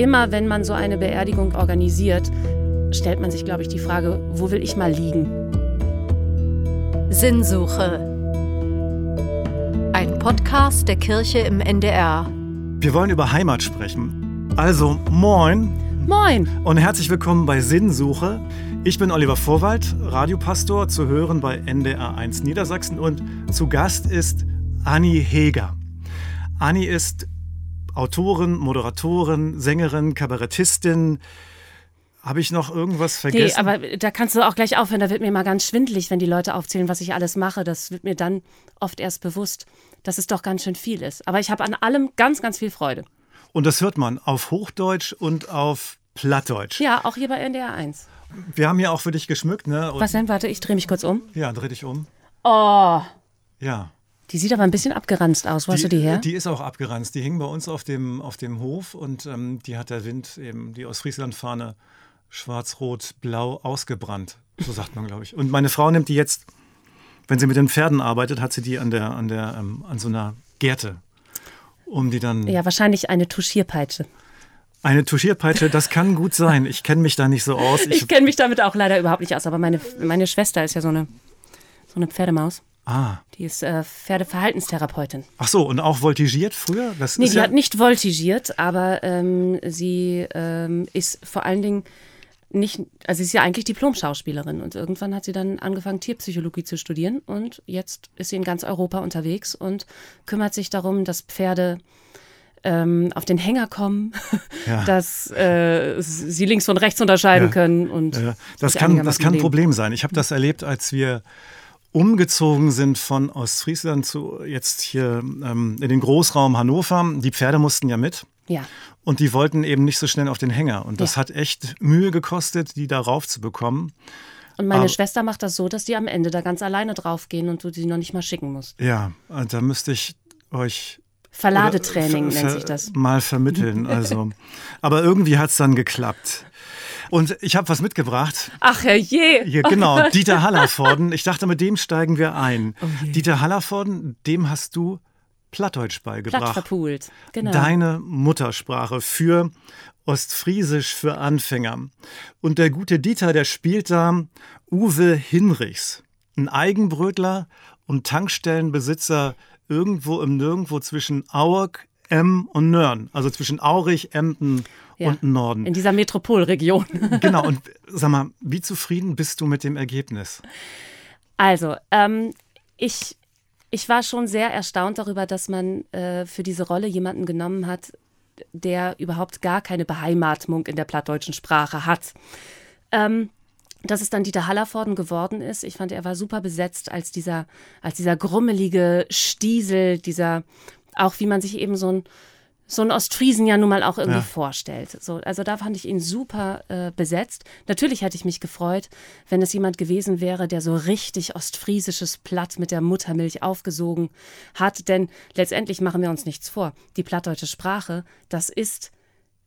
immer wenn man so eine Beerdigung organisiert, stellt man sich, glaube ich, die Frage, wo will ich mal liegen? Sinnsuche. Ein Podcast der Kirche im NDR. Wir wollen über Heimat sprechen. Also, moin. Moin. Und herzlich willkommen bei Sinnsuche. Ich bin Oliver Vorwald, Radiopastor, zu hören bei NDR 1 Niedersachsen und zu Gast ist Anni Heger. Anni ist Autorin, Moderatorin, Sängerin, Kabarettistin. Habe ich noch irgendwas vergessen? Nee, aber da kannst du auch gleich aufhören. Da wird mir mal ganz schwindelig, wenn die Leute aufzählen, was ich alles mache. Das wird mir dann oft erst bewusst, dass es doch ganz schön viel ist. Aber ich habe an allem ganz, ganz viel Freude. Und das hört man auf Hochdeutsch und auf Plattdeutsch. Ja, auch hier bei NDR 1. Wir haben ja auch für dich geschmückt, ne? Und was denn? Warte, ich drehe mich kurz um. Ja, dreh dich um. Oh. Ja. Die sieht aber ein bisschen abgeranzt aus. Wo die, hast du die her? Die ist auch abgeranzt. Die hing bei uns auf dem, auf dem Hof und ähm, die hat der Wind eben die Ostfriesland-Fahne schwarz-rot-blau ausgebrannt. So sagt man, glaube ich. Und meine Frau nimmt die jetzt, wenn sie mit den Pferden arbeitet, hat sie die an der, an der, ähm, an so einer Gerte. Um die dann. Ja, wahrscheinlich eine Tuschierpeitsche. Eine Tuschierpeitsche, das kann gut sein. Ich kenne mich da nicht so aus. Ich, ich kenne mich damit auch leider überhaupt nicht aus, aber meine, meine Schwester ist ja so eine, so eine Pferdemaus. Ah. Die ist äh, Pferdeverhaltenstherapeutin. Ach so, und auch voltigiert früher? Das nee, die ja hat nicht voltigiert, aber ähm, sie ähm, ist vor allen Dingen nicht, also sie ist ja eigentlich Diplom-Schauspielerin und irgendwann hat sie dann angefangen, Tierpsychologie zu studieren und jetzt ist sie in ganz Europa unterwegs und kümmert sich darum, dass Pferde ähm, auf den Hänger kommen, ja. dass äh, sie links und rechts unterscheiden ja. können. Und ja. Das kann, das kann ein Problem sein. Ich habe das erlebt, als wir umgezogen sind von Ostfriesland zu jetzt hier ähm, in den Großraum Hannover. Die Pferde mussten ja mit. Ja. Und die wollten eben nicht so schnell auf den Hänger. Und das ja. hat echt Mühe gekostet, die da rauf zu bekommen. Und meine Aber, Schwester macht das so, dass die am Ende da ganz alleine draufgehen und du die noch nicht mal schicken musst. Ja, da müsste ich euch Verladetraining nennt sich das. Mal vermitteln. Also. Aber irgendwie hat es dann geklappt. Und ich habe was mitgebracht. Ach herrje. Hier, genau, Dieter Hallervorden. Ich dachte, mit dem steigen wir ein. Oh Dieter Hallervorden, dem hast du Plattdeutsch beigebracht. Platt verpult, genau. Deine Muttersprache für Ostfriesisch für Anfänger. Und der gute Dieter, der spielt da Uwe Hinrichs, ein Eigenbrötler und Tankstellenbesitzer irgendwo im Nirgendwo zwischen Aurk, Emm und Nörn. Also zwischen Aurich, Emden ja, und Norden. In dieser Metropolregion. genau. Und sag mal, wie zufrieden bist du mit dem Ergebnis? Also, ähm, ich, ich war schon sehr erstaunt darüber, dass man äh, für diese Rolle jemanden genommen hat, der überhaupt gar keine Beheimatung in der plattdeutschen Sprache hat. Ähm, dass es dann Dieter Hallervorden geworden ist. Ich fand, er war super besetzt als dieser, als dieser grummelige Stiesel, dieser, auch wie man sich eben so ein, so ein Ostfriesen ja nun mal auch irgendwie ja. vorstellt. So, also da fand ich ihn super äh, besetzt. Natürlich hätte ich mich gefreut, wenn es jemand gewesen wäre, der so richtig ostfriesisches Platt mit der Muttermilch aufgesogen hat. Denn letztendlich machen wir uns nichts vor. Die plattdeutsche Sprache, das ist,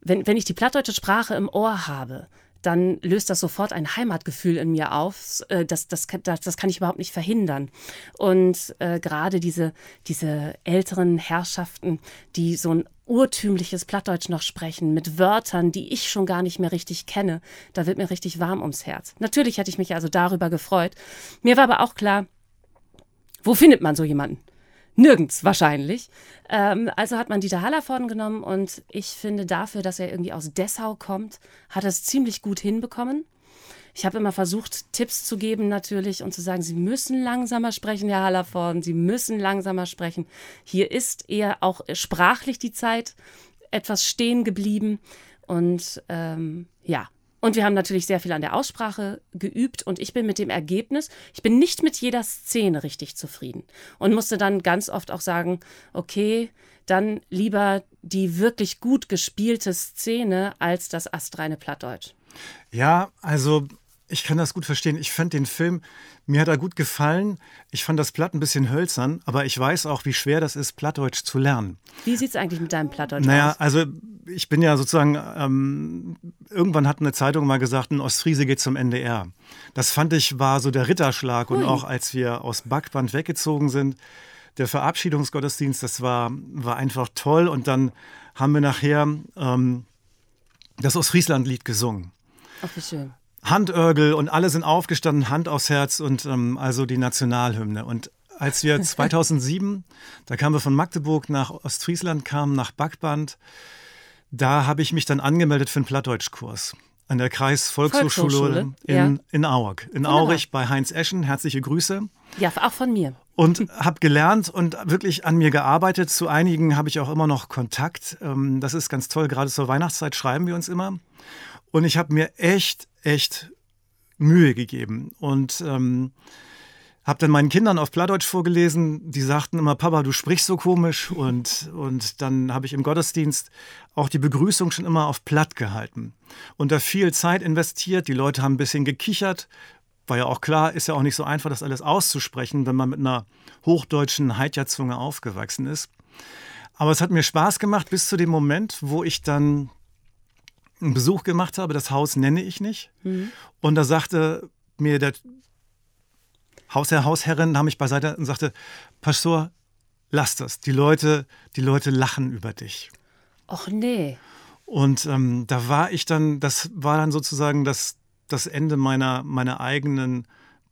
wenn, wenn ich die plattdeutsche Sprache im Ohr habe, dann löst das sofort ein Heimatgefühl in mir auf. Äh, das, das, das, das kann ich überhaupt nicht verhindern. Und äh, gerade diese, diese älteren Herrschaften, die so ein urtümliches Plattdeutsch noch sprechen, mit Wörtern, die ich schon gar nicht mehr richtig kenne, da wird mir richtig warm ums Herz. Natürlich hätte ich mich also darüber gefreut. Mir war aber auch klar, wo findet man so jemanden? Nirgends wahrscheinlich. Ähm, also hat man Dieter Hallervorden genommen und ich finde dafür, dass er irgendwie aus Dessau kommt, hat er es ziemlich gut hinbekommen. Ich habe immer versucht, Tipps zu geben natürlich und zu sagen, Sie müssen langsamer sprechen, Herr Hallervorden, Sie müssen langsamer sprechen. Hier ist eher auch sprachlich die Zeit etwas stehen geblieben und ähm, ja, und wir haben natürlich sehr viel an der Aussprache geübt und ich bin mit dem Ergebnis, ich bin nicht mit jeder Szene richtig zufrieden und musste dann ganz oft auch sagen, okay, dann lieber die wirklich gut gespielte Szene als das astreine Plattdeutsch. Ja, also ich kann das gut verstehen. Ich fand den Film, mir hat er gut gefallen. Ich fand das Platt ein bisschen hölzern, aber ich weiß auch, wie schwer das ist, Plattdeutsch zu lernen. Wie sieht es eigentlich mit deinem Plattdeutsch naja, aus? Naja, also ich bin ja sozusagen, ähm, irgendwann hat eine Zeitung mal gesagt, ein Ostfriese geht zum NDR. Das fand ich war so der Ritterschlag. Ui. Und auch als wir aus Backband weggezogen sind, der Verabschiedungsgottesdienst, das war, war einfach toll. Und dann haben wir nachher... Ähm, das Ostfriesland-Lied gesungen. Ach, wie schön. Handörgel und alle sind aufgestanden, Hand aufs Herz und ähm, also die Nationalhymne. Und als wir 2007, da kamen wir von Magdeburg nach Ostfriesland, kamen nach Backband, da habe ich mich dann angemeldet für einen Plattdeutschkurs an der Kreisvolkshochschule Volkshochschule, in, ja. in Aurich. In Wunderbar. Aurich bei Heinz Eschen. Herzliche Grüße. Ja, auch von mir. Und habe gelernt und wirklich an mir gearbeitet. Zu einigen habe ich auch immer noch Kontakt. Ähm, Das ist ganz toll. Gerade zur Weihnachtszeit schreiben wir uns immer. Und ich habe mir echt, echt Mühe gegeben. Und ähm, habe dann meinen Kindern auf Plattdeutsch vorgelesen. Die sagten immer, Papa, du sprichst so komisch. Und, und dann habe ich im Gottesdienst auch die Begrüßung schon immer auf Platt gehalten. Und da viel Zeit investiert. Die Leute haben ein bisschen gekichert. War ja auch klar, ist ja auch nicht so einfach, das alles auszusprechen, wenn man mit einer hochdeutschen Heidja-Zunge aufgewachsen ist. Aber es hat mir Spaß gemacht bis zu dem Moment, wo ich dann einen Besuch gemacht habe. Das Haus nenne ich nicht. Und da sagte mir der Hausherr, Hausherrin, nahm mich beiseite und sagte, Pastor, lass das. Die Leute, die Leute lachen über dich. Och nee. Und ähm, da war ich dann, das war dann sozusagen das, das Ende meiner, meiner eigenen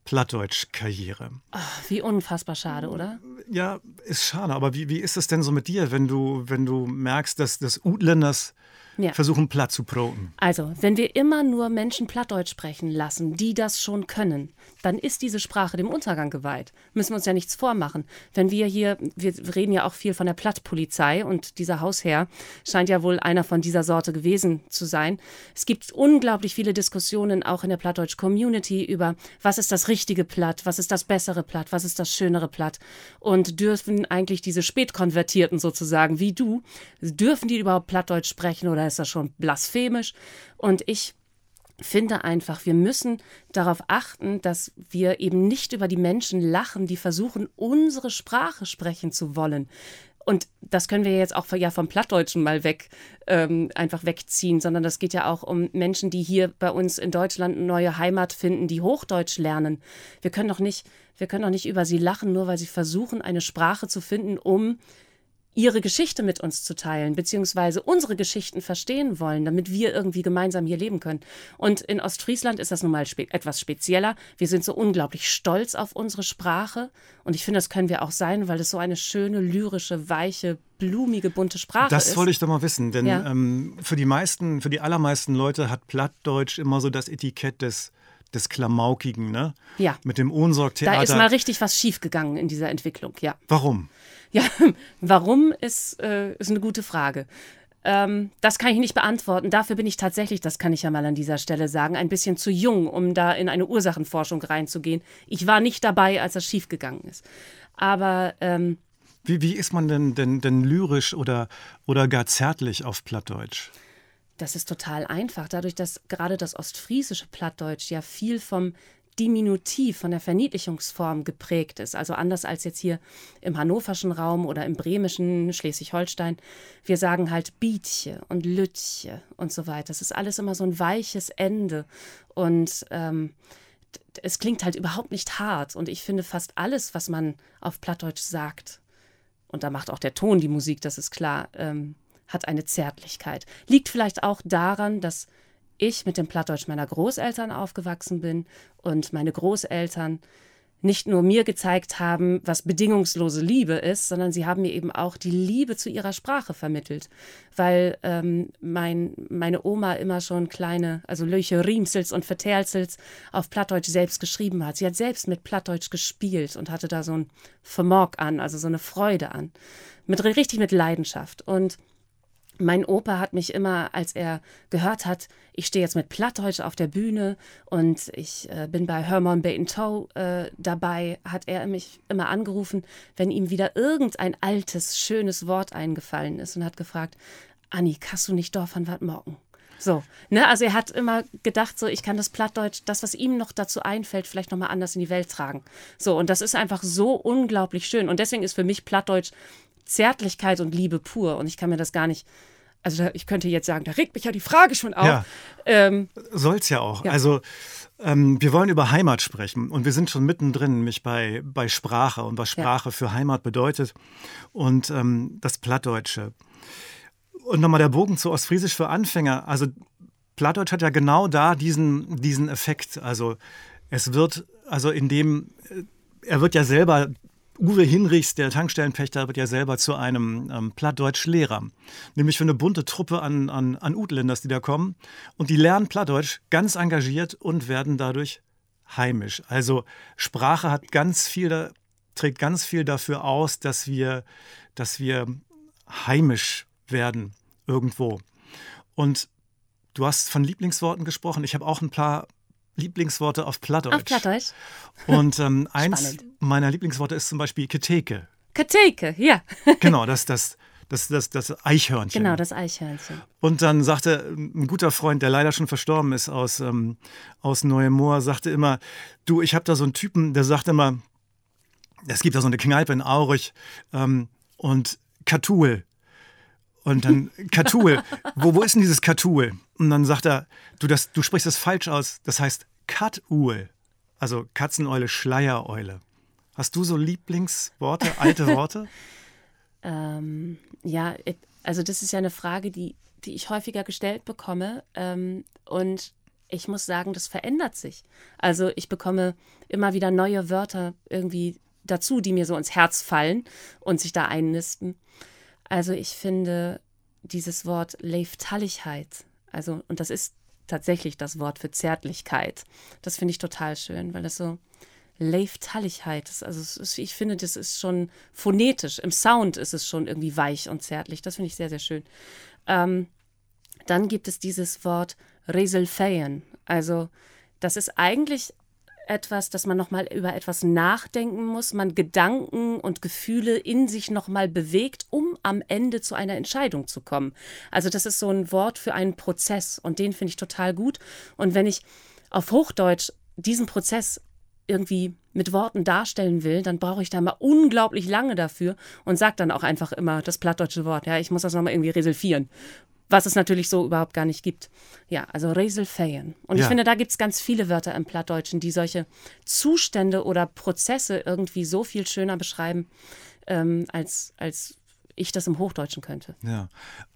Plattdeutsch-Karriere. Ach, wie unfassbar schade, oder? Ja, ist schade, aber wie, wie ist es denn so mit dir, wenn du, wenn du merkst, dass das Utländers Ja. versuchen, platt zu broten? Also, wenn wir immer nur Menschen Plattdeutsch sprechen lassen, die das schon können, dann ist diese Sprache dem Untergang geweiht. Müssen wir uns ja nichts vormachen. Wenn wir hier, wir reden ja auch viel von der Plattpolizei und dieser Hausherr scheint ja wohl einer von dieser Sorte gewesen zu sein. Es gibt unglaublich viele Diskussionen auch in der Plattdeutsch-Community über, was ist das richtige Platt, was ist das bessere Platt, was ist das schönere Platt. Und dürfen eigentlich diese Spätkonvertierten sozusagen, wie du, dürfen die überhaupt Plattdeutsch sprechen oder ist das schon blasphemisch? Und ich finde einfach, wir müssen darauf achten, dass wir eben nicht über die Menschen lachen, die versuchen, unsere Sprache sprechen zu wollen. Und das können wir jetzt auch ja vom Plattdeutschen mal weg, ähm, einfach wegziehen, sondern das geht ja auch um Menschen, die hier bei uns in Deutschland eine neue Heimat finden, die Hochdeutsch lernen. Wir können doch nicht, wir können doch nicht über sie lachen, nur weil sie versuchen, eine Sprache zu finden, um ihre Geschichte mit uns zu teilen, beziehungsweise unsere Geschichten verstehen wollen, damit wir irgendwie gemeinsam hier leben können. Und in Ostfriesland ist das nun mal spe etwas spezieller. Wir sind so unglaublich stolz auf unsere Sprache und ich finde, das können wir auch sein, weil es so eine schöne, lyrische, weiche, blumige, bunte Sprache Das ist. wollte ich doch mal wissen, denn Ja. ähm, für die meisten, für die allermeisten Leute hat Plattdeutsch immer so das Etikett des, des Klamaukigen, ne? Ja. Mit dem Ohnsorgtheater. da ist mal richtig was schiefgegangen in dieser Entwicklung, ja. Warum? Ja, warum ist, äh, ist eine gute Frage. Ähm, das kann ich nicht beantworten. Dafür bin ich tatsächlich, das kann ich ja mal an dieser Stelle sagen, ein bisschen zu jung, um da in eine Ursachenforschung reinzugehen. Ich war nicht dabei, als das schiefgegangen ist. Aber ähm, Wie, wie ist man denn, denn, denn lyrisch oder, oder gar zärtlich auf Plattdeutsch? Das ist total einfach, dadurch, dass gerade das ostfriesische Plattdeutsch ja viel vom Diminutiv, von der Verniedlichungsform geprägt ist. Also anders als jetzt hier im hannoverschen Raum oder im bremischen, Schleswig-Holstein. Wir sagen halt Bietje und Lütje und so weiter. Das ist alles immer so ein weiches Ende. Und ähm, es klingt halt überhaupt nicht hart. Und ich finde fast alles, was man auf Plattdeutsch sagt, und da macht auch der Ton die Musik, das ist klar, ähm, hat eine Zärtlichkeit. Liegt vielleicht auch daran, dass ich mit dem Plattdeutsch meiner Großeltern aufgewachsen bin und meine Großeltern nicht nur mir gezeigt haben, was bedingungslose Liebe ist, sondern sie haben mir eben auch die Liebe zu ihrer Sprache vermittelt, weil ähm, mein, meine Oma immer schon kleine, also Löche, Riemsels und Verterzels auf Plattdeutsch selbst geschrieben hat. Sie hat selbst mit Plattdeutsch gespielt und hatte da so ein Vermog an, also so eine Freude an, mit richtig mit Leidenschaft. Und mein Opa hat mich immer, als er gehört hat, ich stehe jetzt mit Plattdeutsch auf der Bühne und ich äh, bin bei Hermann Baton Toe äh, dabei, hat er mich immer angerufen, wenn ihm wieder irgendein altes, schönes Wort eingefallen ist und hat gefragt, Anni, hast du nicht Dorf an Wat Morgen? So, ne, also er hat immer gedacht, so, ich kann das Plattdeutsch, das, was ihm noch dazu einfällt, vielleicht nochmal anders in die Welt tragen. So, und das ist einfach so unglaublich schön. Und deswegen ist für mich Plattdeutsch Zärtlichkeit und Liebe pur. Und ich kann mir das gar nicht, also ich könnte jetzt sagen, da regt mich ja die Frage schon auf. Ja. Ähm, Soll's ja auch. Ja. Also ähm, wir wollen über Heimat sprechen und wir sind schon mittendrin, nämlich bei, bei Sprache und was Sprache für Heimat bedeutet und ähm, das Plattdeutsche. Und nochmal der Bogen zu Ostfriesisch für Anfänger. Also Plattdeutsch hat ja genau da diesen, diesen Effekt. Also es wird, also in dem, äh, er wird ja selber, Uwe Hinrichs, der Tankstellenpächter, wird ja selber zu einem ähm, Plattdeutsch-Lehrer. Nämlich für eine bunte Truppe an, an, an Utländers, die da kommen. Und die lernen Plattdeutsch ganz engagiert und werden dadurch heimisch. Also Sprache hat ganz viel, trägt ganz viel dafür aus, dass wir, dass wir heimisch werden irgendwo. Und du hast von Lieblingsworten gesprochen. Ich habe auch ein paar Lieblingsworte auf Plattdeutsch. Auf Plattdeutsch. Und ähm, eins meiner Lieblingsworte ist zum Beispiel Keteke. Keteke, ja. genau, das, das, das, das, das Eichhörnchen. Genau, das Eichhörnchen. Und dann sagte ein guter Freund, der leider schon verstorben ist aus, ähm, aus Neuemoor, sagte immer, du, ich habe da so einen Typen, der sagt immer, es gibt da so eine Kneipe in Aurich ähm, und Katul. Und dann Katul, wo, wo ist denn dieses Katul? Und dann sagt er, du, das, du sprichst das falsch aus, das heißt Katuhl, also Katzeneule, Schleiereule. Hast du so Lieblingsworte, alte Worte? ähm, ja, also das ist ja eine Frage, die, die ich häufiger gestellt bekomme. Ähm, und ich muss sagen, das verändert sich. Also ich bekomme immer wieder neue Wörter irgendwie dazu, die mir so ins Herz fallen und sich da einnisten. Also ich finde dieses Wort Leiftalligkeit, also, und das ist tatsächlich das Wort für Zärtlichkeit, das finde ich total schön, weil das so Leiftalligkeit ist. Also ist, ich finde, das ist schon phonetisch. Im Sound ist es schon irgendwie weich und zärtlich. Das finde ich sehr, sehr schön. Ähm, dann gibt es dieses Wort Reselfeien. Also das ist eigentlich etwas, dass man nochmal über etwas nachdenken muss, man Gedanken und Gefühle in sich nochmal bewegt, um am Ende zu einer Entscheidung zu kommen. Also das ist so ein Wort für einen Prozess und den finde ich total gut. Und wenn ich auf Hochdeutsch diesen Prozess irgendwie mit Worten darstellen will, dann brauche ich da mal unglaublich lange dafür und sage dann auch einfach immer das plattdeutsche Wort. Ja, ich muss das nochmal irgendwie reselfieren was es natürlich so überhaupt gar nicht gibt. Ja, also Reselfeien. Und ja. ich finde, da gibt es ganz viele Wörter im Plattdeutschen, die solche Zustände oder Prozesse irgendwie so viel schöner beschreiben, ähm, als, als ich das im Hochdeutschen könnte. Ja.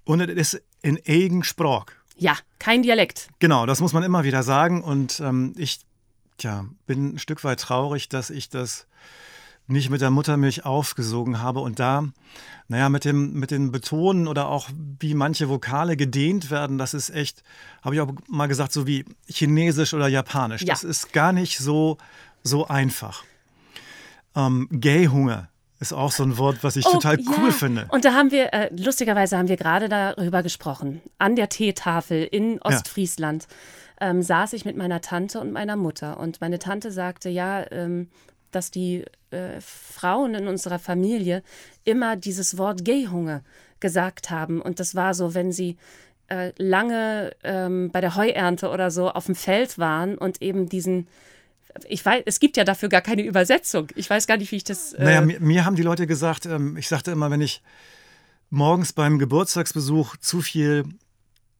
Und es ist in Eigensprach. Ja, kein Dialekt. Genau, das muss man immer wieder sagen. Und ähm, ich tja, bin ein Stück weit traurig, dass ich das nicht mit der Muttermilch aufgesogen habe und da, naja, mit dem, mit den Betonen oder auch wie manche Vokale gedehnt werden, das ist echt, habe ich auch mal gesagt, so wie Chinesisch oder Japanisch. Ja. Das ist gar nicht so, so einfach. Ähm, Gay-Hunger ist auch so ein Wort, was ich oh, total cool ja. finde. Und da haben wir, äh, lustigerweise haben wir gerade darüber gesprochen. An der Teetafel in Ostfriesland ja. ähm, saß ich mit meiner Tante und meiner Mutter. Und meine Tante sagte, ja, ähm, dass die äh, Frauen in unserer Familie immer dieses Wort Gayhunger gesagt haben. Und das war so, wenn sie äh, lange ähm, bei der Heuernte oder so auf dem Feld waren und eben diesen ich weiß, es gibt ja dafür gar keine Übersetzung. Ich weiß gar nicht, wie ich das. Äh naja, mir, mir, haben die Leute gesagt, ähm, ich sagte immer, wenn ich morgens beim Geburtstagsbesuch zu viel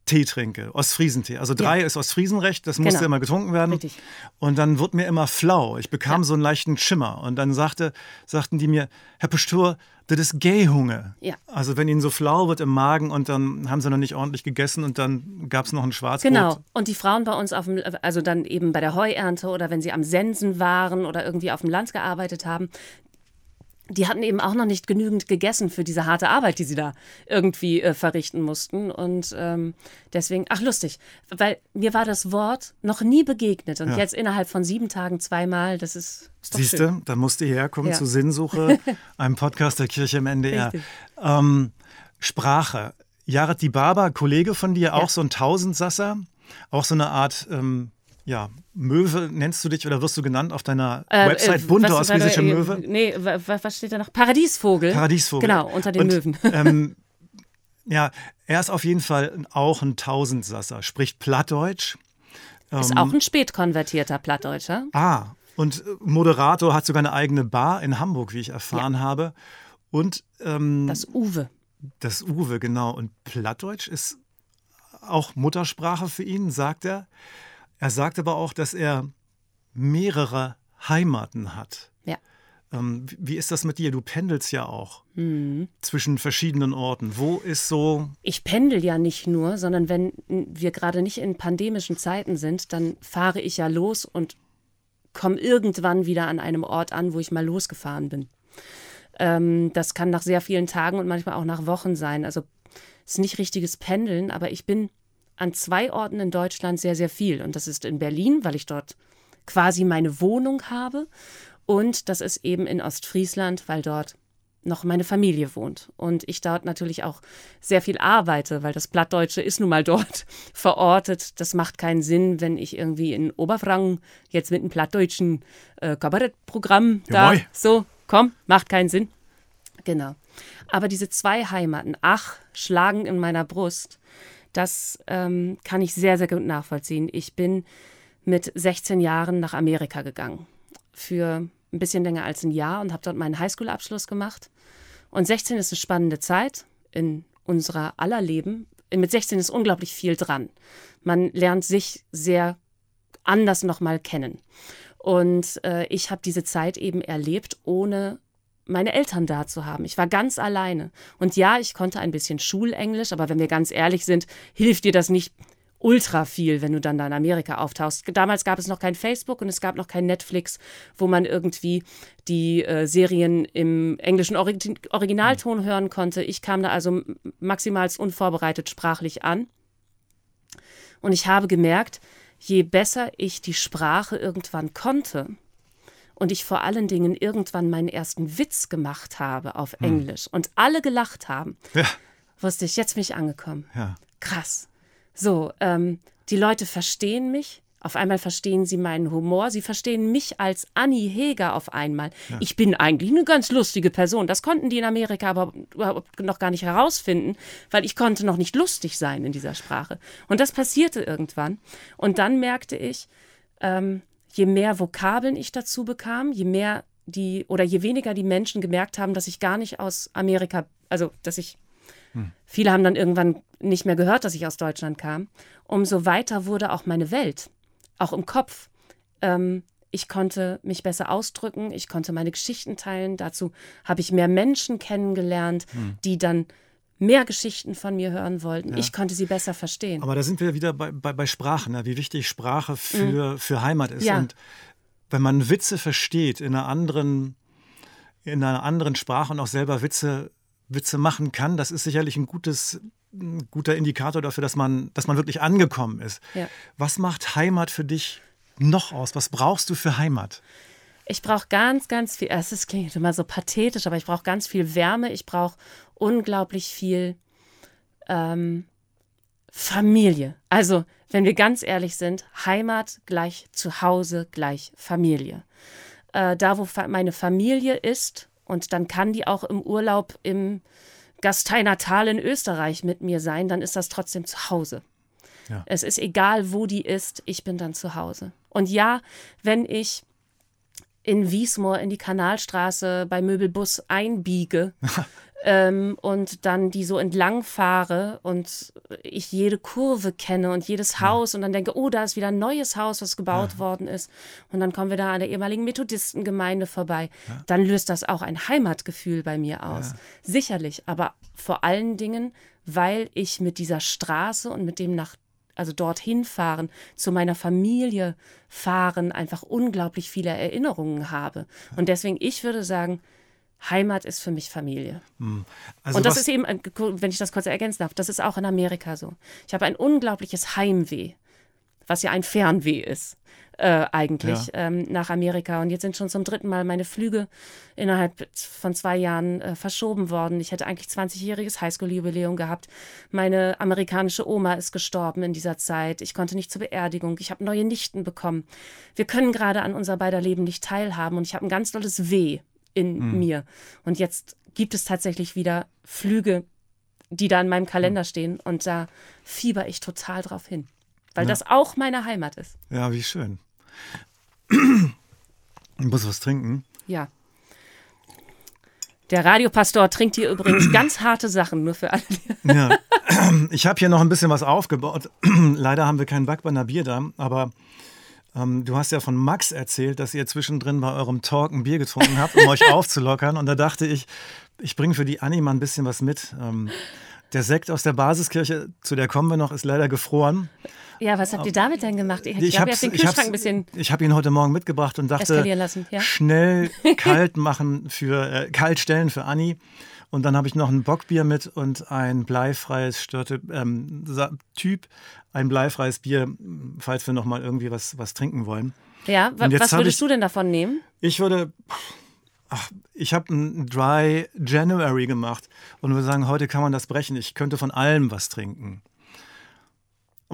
Tee trinke, Ostfriesentee. Also drei ja. ist Ostfriesenrecht, das musste genau. immer getrunken werden. Richtig. Und dann wurde mir immer flau. Ich bekam ja. so einen leichten Schimmer. Und dann sagte, sagten die mir, Herr Pastor, das ist Gayhunger. Ja. Also wenn ihnen so flau wird im Magen und dann haben sie noch nicht ordentlich gegessen und dann gab es noch ein Schwarzbrot. Genau. Und die Frauen bei uns auf dem, also dann eben bei der Heuernte oder wenn sie am Sensen waren oder irgendwie auf dem Land gearbeitet haben, die hatten eben auch noch nicht genügend gegessen für diese harte Arbeit, die sie da irgendwie äh, verrichten mussten. Und ähm, deswegen, ach lustig, weil mir war das Wort noch nie begegnet und ja. jetzt innerhalb von sieben Tagen zweimal, das ist, ist Siehst du, da musste ich herkommen ja. zu Sinnsuche, einem Podcast der Kirche im NDR. Ähm, Sprache. Jared Dibaba, Kollege von dir, ja. auch so ein Tausendsasser, auch so eine Art ähm, ja, Möwe nennst du dich oder wirst du genannt auf deiner äh, Website äh, bunte ostfriesische äh, Möwe? Nee, was steht da noch? Paradiesvogel. Paradiesvogel. Genau, unter den Und, Möwen. Ähm, ja, er ist auf jeden Fall auch ein Tausendsasser, spricht Plattdeutsch. Ist ähm, auch ein spätkonvertierter Plattdeutscher. Ah, und Moderator hat sogar eine eigene Bar in Hamburg, wie ich erfahren ja. habe. Und ähm, das Uwe. Das Uwe, genau. Und Plattdeutsch ist auch Muttersprache für ihn, sagt er. Er sagt aber auch, dass er mehrere Heimaten hat. Ja. Ähm, wie ist das mit dir? Du pendelst ja auch Mhm. zwischen verschiedenen Orten. Wo ist so. Ich pendel ja nicht nur, sondern wenn wir gerade nicht in pandemischen Zeiten sind, dann fahre ich ja los und komme irgendwann wieder an einem Ort an, wo ich mal losgefahren bin. Ähm, das kann nach sehr vielen Tagen und manchmal auch nach Wochen sein. Also es ist nicht richtiges Pendeln, aber ich bin an zwei Orten in Deutschland sehr, sehr viel. Und das ist in Berlin, weil ich dort quasi meine Wohnung habe. Und das ist eben in Ostfriesland, weil dort noch meine Familie wohnt. Und ich dort natürlich auch sehr viel arbeite, weil das Plattdeutsche ist nun mal dort verortet. Das macht keinen Sinn, wenn ich irgendwie in Oberfranken jetzt mit einem plattdeutschen äh, Kabarettprogramm da Jawohl. so, komm, macht keinen Sinn. Genau. Aber diese zwei Heimaten, ach, schlagen in meiner Brust, das ähm, kann ich sehr, sehr gut nachvollziehen. Ich bin mit 16 Jahren nach Amerika gegangen. Für ein bisschen länger als ein Jahr und habe dort meinen Highschool-Abschluss gemacht. Und 16 ist eine spannende Zeit in unserer aller Leben. Mit 16 ist unglaublich viel dran. Man lernt sich sehr anders nochmal kennen. Und äh, ich habe diese Zeit eben erlebt, ohne meine Eltern da zu haben. Ich war ganz alleine. Und ja, ich konnte ein bisschen Schulenglisch, aber wenn wir ganz ehrlich sind, hilft dir das nicht ultra viel, wenn du dann da in Amerika auftauchst. Damals gab es noch kein Facebook und es gab noch kein Netflix, wo man irgendwie die äh, Serien im englischen Ori Originalton hören konnte. Ich kam da also maximal unvorbereitet sprachlich an. Und ich habe gemerkt, je besser ich die Sprache irgendwann konnte, und ich vor allen Dingen irgendwann meinen ersten Witz gemacht habe auf Englisch und alle gelacht haben, Ja. wusste ich, jetzt bin ich angekommen. Ja. Krass. So, ähm, die Leute verstehen mich. Auf einmal verstehen sie meinen Humor. Sie verstehen mich als Annie Heger auf einmal. Ich bin eigentlich eine ganz lustige Person. Das konnten die in Amerika aber überhaupt noch gar nicht herausfinden, weil ich konnte noch nicht lustig sein in dieser Sprache. Und das passierte irgendwann. Und dann merkte ich, ähm, je mehr Vokabeln ich dazu bekam, je mehr die oder je weniger die Menschen gemerkt haben, dass ich gar nicht aus Amerika, also dass ich Viele haben dann irgendwann nicht mehr gehört, dass ich aus Deutschland kam. Umso weiter wurde auch meine Welt, auch im Kopf. Ähm, ich konnte mich besser ausdrücken, ich konnte meine Geschichten teilen. Dazu habe ich mehr Menschen kennengelernt, die dann mehr Geschichten von mir hören wollten. Ich konnte sie besser verstehen. Aber da sind wir wieder bei, bei, bei Sprache, ne? wie wichtig Sprache für, für Heimat ist. Mhm. Ja. Und wenn man Witze versteht in einer anderen, in einer anderen Sprache und auch selber Witze, Witze machen kann, das ist sicherlich ein gutes, ein guter Indikator dafür, dass man, dass man wirklich angekommen ist. Ja. Was macht Heimat für dich noch aus? Was brauchst du für Heimat? Ich brauche ganz, ganz viel, es ist- klingt immer so pathetisch, aber ich brauche ganz viel Wärme, ich brauche unglaublich viel ähm, Familie. Also, wenn wir ganz ehrlich sind, Heimat gleich Zuhause gleich Familie. Äh, da, wo fa meine Familie ist, und dann kann die auch im Urlaub im Gastei-Natal in Österreich mit mir sein, dann ist das trotzdem zu Hause. Ja. Es ist egal, wo die ist, ich bin dann zu Hause. Und ja, wenn ich in Wiesmoor in die Kanalstraße bei Möbelbus einbiege ähm, und dann die so entlang fahre und ich jede Kurve kenne und jedes Haus und dann denke, oh, da ist wieder ein neues Haus, was gebaut worden ist. Und dann kommen wir da an der ehemaligen Methodistengemeinde vorbei. Dann löst das auch ein Heimatgefühl bei mir aus. Sicherlich, aber vor allen Dingen, weil ich mit dieser Straße und mit dem nach also dorthin fahren, zu meiner Familie fahren, einfach unglaublich viele Erinnerungen habe. Und deswegen, ich würde sagen, Heimat ist für mich Familie. Also und das ist eben, wenn ich das kurz ergänzen darf, das ist auch in Amerika so. Ich habe ein unglaubliches Heimweh, was ja ein Fernweh ist. Äh, eigentlich Ja. ähm, nach Amerika. Und jetzt sind schon zum dritten Mal meine Flüge innerhalb von zwei Jahren äh, verschoben worden. Ich hätte eigentlich 20-jähriges Highschool-Jubiläum gehabt. Meine amerikanische Oma ist gestorben in dieser Zeit. Ich konnte nicht zur Beerdigung. Ich habe neue Nichten bekommen. Wir können gerade an unser beider Leben nicht teilhaben. Und ich habe ein ganz tolles Weh in mir. Und jetzt gibt es tatsächlich wieder Flüge, die da in meinem Kalender stehen. Und da fieber ich total drauf hin. Weil das auch meine Heimat ist. Ja, wie schön. Ich muss was trinken. Ja. Der Radiopastor trinkt hier übrigens ganz harte Sachen, nur für alle. Ja. Ich habe hier noch ein bisschen was aufgebaut. Leider haben wir kein Backbanner Bier da, aber Ähm, du hast ja von Max erzählt, dass ihr zwischendrin bei eurem Talk ein Bier getrunken habt, um euch aufzulockern. Und da dachte ich, ich bringe für die Anni mal ein bisschen was mit. Ähm, der Sekt aus der Basiskirche, zu der kommen wir noch, ist leider gefroren. Ja, was habt ihr damit denn gemacht? Ich, ich, habe hab's- den Kühlschrank ein bisschen Ich habe ihn heute Morgen mitgebracht und dachte, lassen. Ja? schnell kalt machen für äh, kalt stellen für Anni. Und dann habe ich noch ein Bockbier mit und ein bleifreies Störte, ähm, Typ, ein bleifreies Bier, falls wir noch mal irgendwie was, was trinken wollen. Ja, wa was würdest ich- du denn davon nehmen? Ich würde, ach, ich habe ein Dry January gemacht und würde sagen, heute kann man das brechen. Ich könnte von allem was trinken.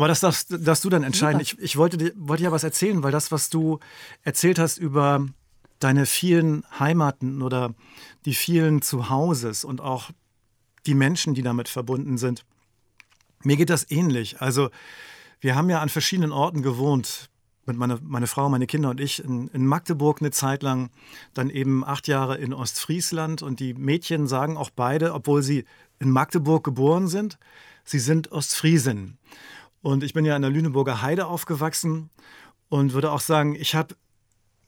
Aber das darfst, darfst du dann entscheiden. Ich, ich wollte, dir, wollte ja was erzählen, weil das, was du erzählt hast über deine vielen Heimaten oder die vielen Zuhauses und auch die Menschen, die damit verbunden sind, mir geht das ähnlich. Also wir haben ja an verschiedenen Orten gewohnt, mit meine, meine Frau, meine Kinder und ich, in, in Magdeburg eine Zeit lang, dann eben acht Jahre in Ostfriesland. Und die Mädchen sagen auch beide, obwohl sie in Magdeburg geboren sind, sie sind Ostfriesen. Und ich bin ja in der Lüneburger Heide aufgewachsen und würde auch sagen, ich habe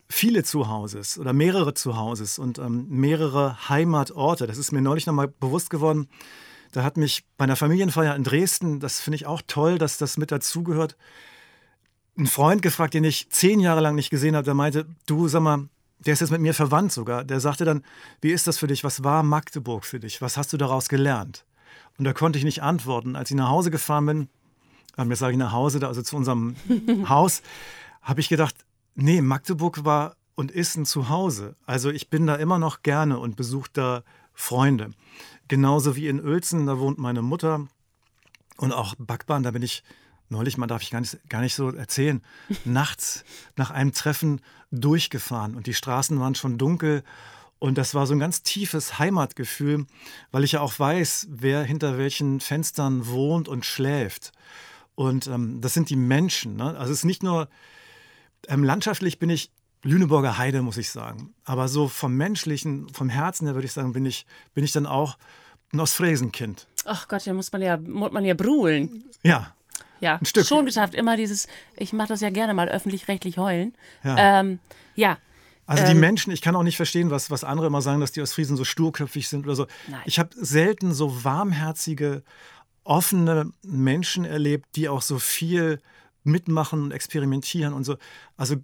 viele Zuhauses oder mehrere Zuhauses und ähm, mehrere Heimatorte. Das ist mir neulich nochmal bewusst geworden. Da hat mich bei einer Familienfeier in Dresden, das finde ich auch toll, dass das mit dazugehört, ein Freund gefragt, den ich zehn Jahre lang nicht gesehen habe, der meinte, du sag mal, der ist jetzt mit mir verwandt sogar. Der sagte dann, wie ist das für dich? Was war Magdeburg für dich? Was hast du daraus gelernt? Und da konnte ich nicht antworten. Als ich nach Hause gefahren bin, jetzt sage ich nach Hause, da, also zu unserem Haus, habe ich gedacht, nee, Magdeburg war und ist ein Zuhause. Also ich bin da immer noch gerne und besuche da Freunde. Genauso wie in Uelzen, da wohnt meine Mutter. Und auch Backbahn, da bin ich neulich, mal darf ich gar nicht, gar nicht so erzählen, nachts nach einem Treffen durchgefahren und die Straßen waren schon dunkel. Und das war so ein ganz tiefes Heimatgefühl, weil ich ja auch weiß, wer hinter welchen Fenstern wohnt und schläft. Und ähm, das sind die Menschen. Ne? Also es ist nicht nur, ähm, landschaftlich bin ich Lüneburger Heide, muss ich sagen. Aber so vom menschlichen, vom Herzen her würde ich sagen, bin ich, bin ich dann auch ein Ostfriesenkind. Ach Gott, da muss man ja, muss man ja bruhlen. Ja, Ja, Ein Stück. schon geschafft. Immer dieses, ich mache das ja gerne mal öffentlich-rechtlich heulen. Ja. Ähm, ja. Also die Ähm, Menschen, ich kann auch nicht verstehen, was, was andere immer sagen, dass die Ostfriesen so sturköpfig sind oder so. Nein. Ich habe selten so warmherzige, offene Menschen erlebt, die auch so viel mitmachen und experimentieren und so. Also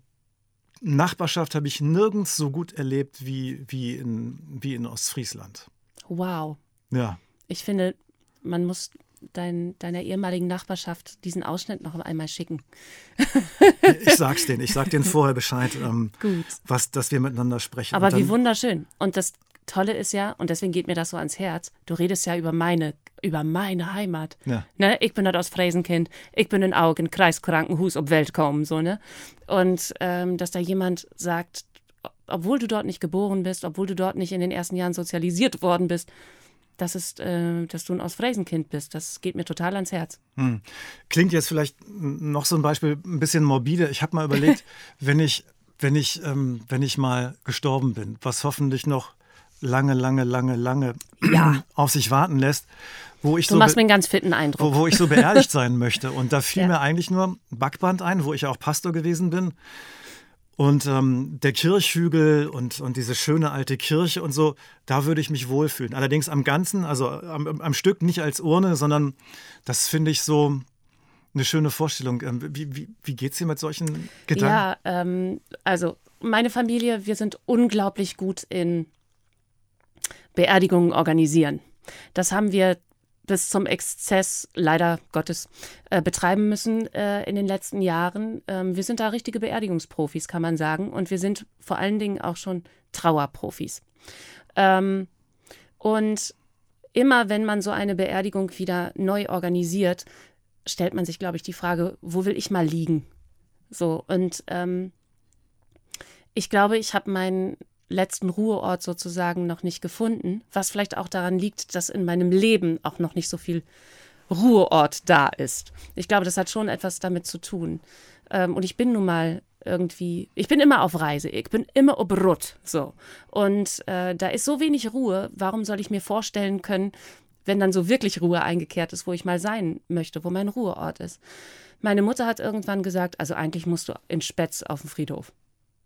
Nachbarschaft habe ich nirgends so gut erlebt wie, wie, in, wie in Ostfriesland. Wow. Ja. Ich finde, man muss dein, deiner ehemaligen Nachbarschaft diesen Ausschnitt noch einmal schicken. Ich sag's denen, ich sag denen vorher Bescheid, ähm, Gut. was, dass wir miteinander sprechen. Aber Und wie dann- wunderschön. Und das Tolle ist ja, und deswegen geht mir das so ans Herz, du redest ja über meine, über meine Heimat. Ja. Ne? Ich bin dort aus Fräsenkind, ich bin in Augen, Kreiskrankenhus ob Welt kommen, so, ne? Und ähm, dass da jemand sagt, obwohl du dort nicht geboren bist, obwohl du dort nicht in den ersten Jahren sozialisiert worden bist, das ist, äh, dass du ein Ostfriesenkind bist. Das geht mir total ans Herz. Hm. Klingt jetzt vielleicht noch so ein Beispiel ein bisschen morbide. Ich habe mal überlegt, wenn ich, wenn ich, ähm, wenn ich mal gestorben bin, was hoffentlich noch lange, lange, lange, lange auf sich warten lässt, wo ich Du so machst mir einen ganz fitten Eindruck. wo, wo ich so beerdigt sein möchte. Und da fiel Ja. mir eigentlich nur Backband ein, wo ich auch Pastor gewesen bin. Und ähm, der Kirchhügel und, und diese schöne alte Kirche und so, da würde ich mich wohlfühlen. Allerdings am Ganzen, also am, am- am Stück nicht als Urne, sondern das finde ich so eine schöne Vorstellung. Ähm, Wie, wie, wie geht es dir mit solchen Gedanken? Ja, ähm, also meine Familie, wir sind unglaublich gut in Beerdigungen organisieren. Das haben wir bis zum Exzess leider Gottes äh, betreiben müssen äh, in den letzten Jahren. Ähm, wir sind da richtige Beerdigungsprofis, kann man sagen. Und wir sind vor allen Dingen auch schon Trauerprofis. Ähm, und immer wenn man so eine Beerdigung wieder neu organisiert, stellt man sich, glaube ich, die Frage, wo will ich mal liegen? So, und ähm, ich glaube, ich habe meinen letzten Ruheort sozusagen noch nicht gefunden, was vielleicht auch daran liegt, dass in meinem Leben auch noch nicht so viel Ruheort da ist. Ich glaube, das hat schon etwas damit zu tun. Ähm, und ich bin nun mal irgendwie, ich bin immer auf Reise, ich bin immer obrut, so. Und äh, da ist so wenig Ruhe, warum soll ich mir vorstellen können, wenn dann so wirklich Ruhe eingekehrt ist, wo ich mal sein möchte, wo mein Ruheort ist. Meine Mutter hat irgendwann gesagt, also eigentlich musst du in Spätz auf dem Friedhof.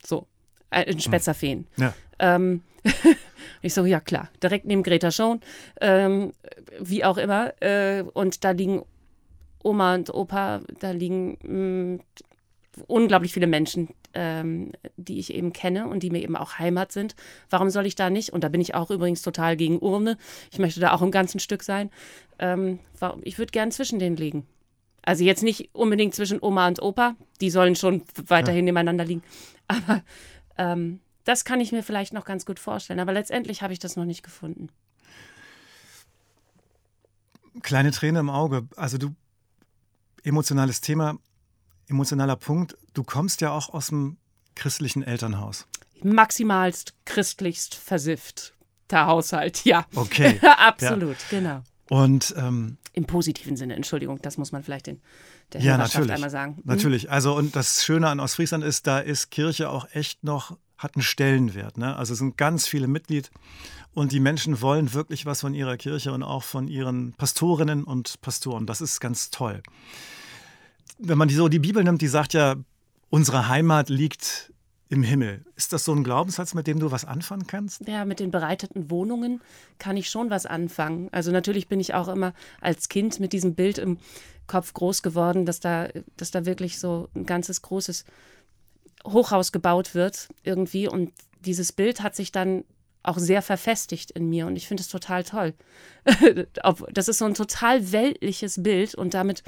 So, äh, in Spätzerfeen. Ja. Ähm, ich so, ja klar, direkt neben Greta Schon, ähm, wie auch immer. Äh, und da liegen Oma und Opa, da liegen mh, unglaublich viele Menschen, ähm, die ich eben kenne und die mir eben auch Heimat sind. Warum soll ich da nicht? Und da bin ich auch übrigens total gegen Urne. Ich möchte da auch ein ganzes Stück sein. Ähm, ich würde gern zwischen denen liegen. Also jetzt nicht unbedingt zwischen Oma und Opa, die sollen schon weiterhin ja. nebeneinander liegen. Aber ähm, das kann ich mir vielleicht noch ganz gut vorstellen. Aber letztendlich habe ich das noch nicht gefunden. Kleine Träne im Auge. Also du, emotionales Thema, emotionaler Punkt. Du kommst ja auch aus dem christlichen Elternhaus. Maximalst christlichst versifft. Der Haushalt, ja. Okay. Absolut, ja. genau. Und ähm, im positiven Sinne, Entschuldigung, das muss man vielleicht den, der ja, natürlich, einmal sagen. Hm? Natürlich. Also und das Schöne an Ostfriesland ist, da ist Kirche auch echt noch hat einen Stellenwert. Ne? Also es sind ganz viele Mitglied und die Menschen wollen wirklich was von ihrer Kirche und auch von ihren Pastorinnen und Pastoren. Das ist ganz toll wenn man die, so die Bibel nimmt, die sagt ja, unsere Heimat liegt im Himmel. Ist das so ein Glaubenssatz, mit dem du was anfangen kannst? Ja, mit den bereiteten Wohnungen kann ich schon was anfangen. Also natürlich bin ich auch immer als Kind mit diesem Bild im Kopf groß geworden, dass da, dass da wirklich so ein ganzes großes Hochhaus gebaut wird irgendwie. Und dieses Bild hat sich dann auch sehr verfestigt in mir und ich finde es total toll. das ist so ein total weltliches Bild und damit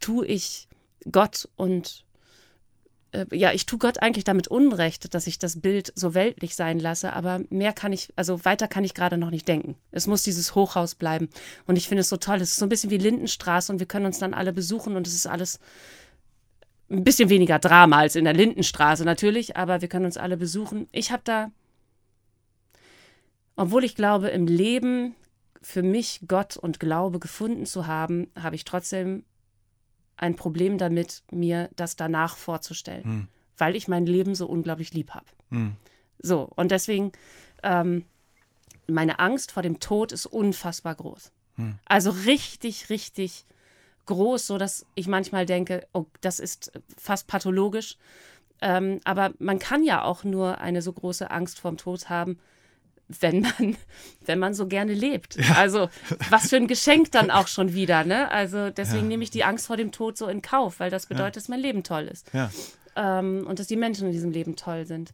tue ich Gott und äh, ja, ich tue Gott eigentlich damit Unrecht, dass ich das Bild so weltlich sein lasse, aber mehr kann ich, also weiter kann ich gerade noch nicht denken. Es muss dieses Hochhaus bleiben. Und ich finde es so toll. Es ist so ein bisschen wie Lindenstraße und wir können uns dann alle besuchen und es ist alles ein bisschen weniger Drama als in der Lindenstraße natürlich, aber wir können uns alle besuchen. Ich habe da, obwohl ich glaube, im Leben für mich Gott und Glaube gefunden zu haben, habe ich trotzdem ein Problem damit, mir das danach vorzustellen, hm. weil ich mein Leben so unglaublich lieb habe. Hm. So, und deswegen, ähm, meine Angst vor dem Tod ist unfassbar groß. Hm. Also richtig, richtig groß, so dass ich manchmal denke, oh, das ist fast pathologisch. Ähm, aber man kann ja auch nur eine so große Angst vorm Tod haben, wenn man, wenn man so gerne lebt. Ja. Also was für ein Geschenk dann auch schon wieder. Ne? Also deswegen ja. nehme ich die Angst vor dem Tod so in Kauf, weil das bedeutet, ja. dass mein Leben toll ist. Ähm, und dass die Menschen in diesem Leben toll sind.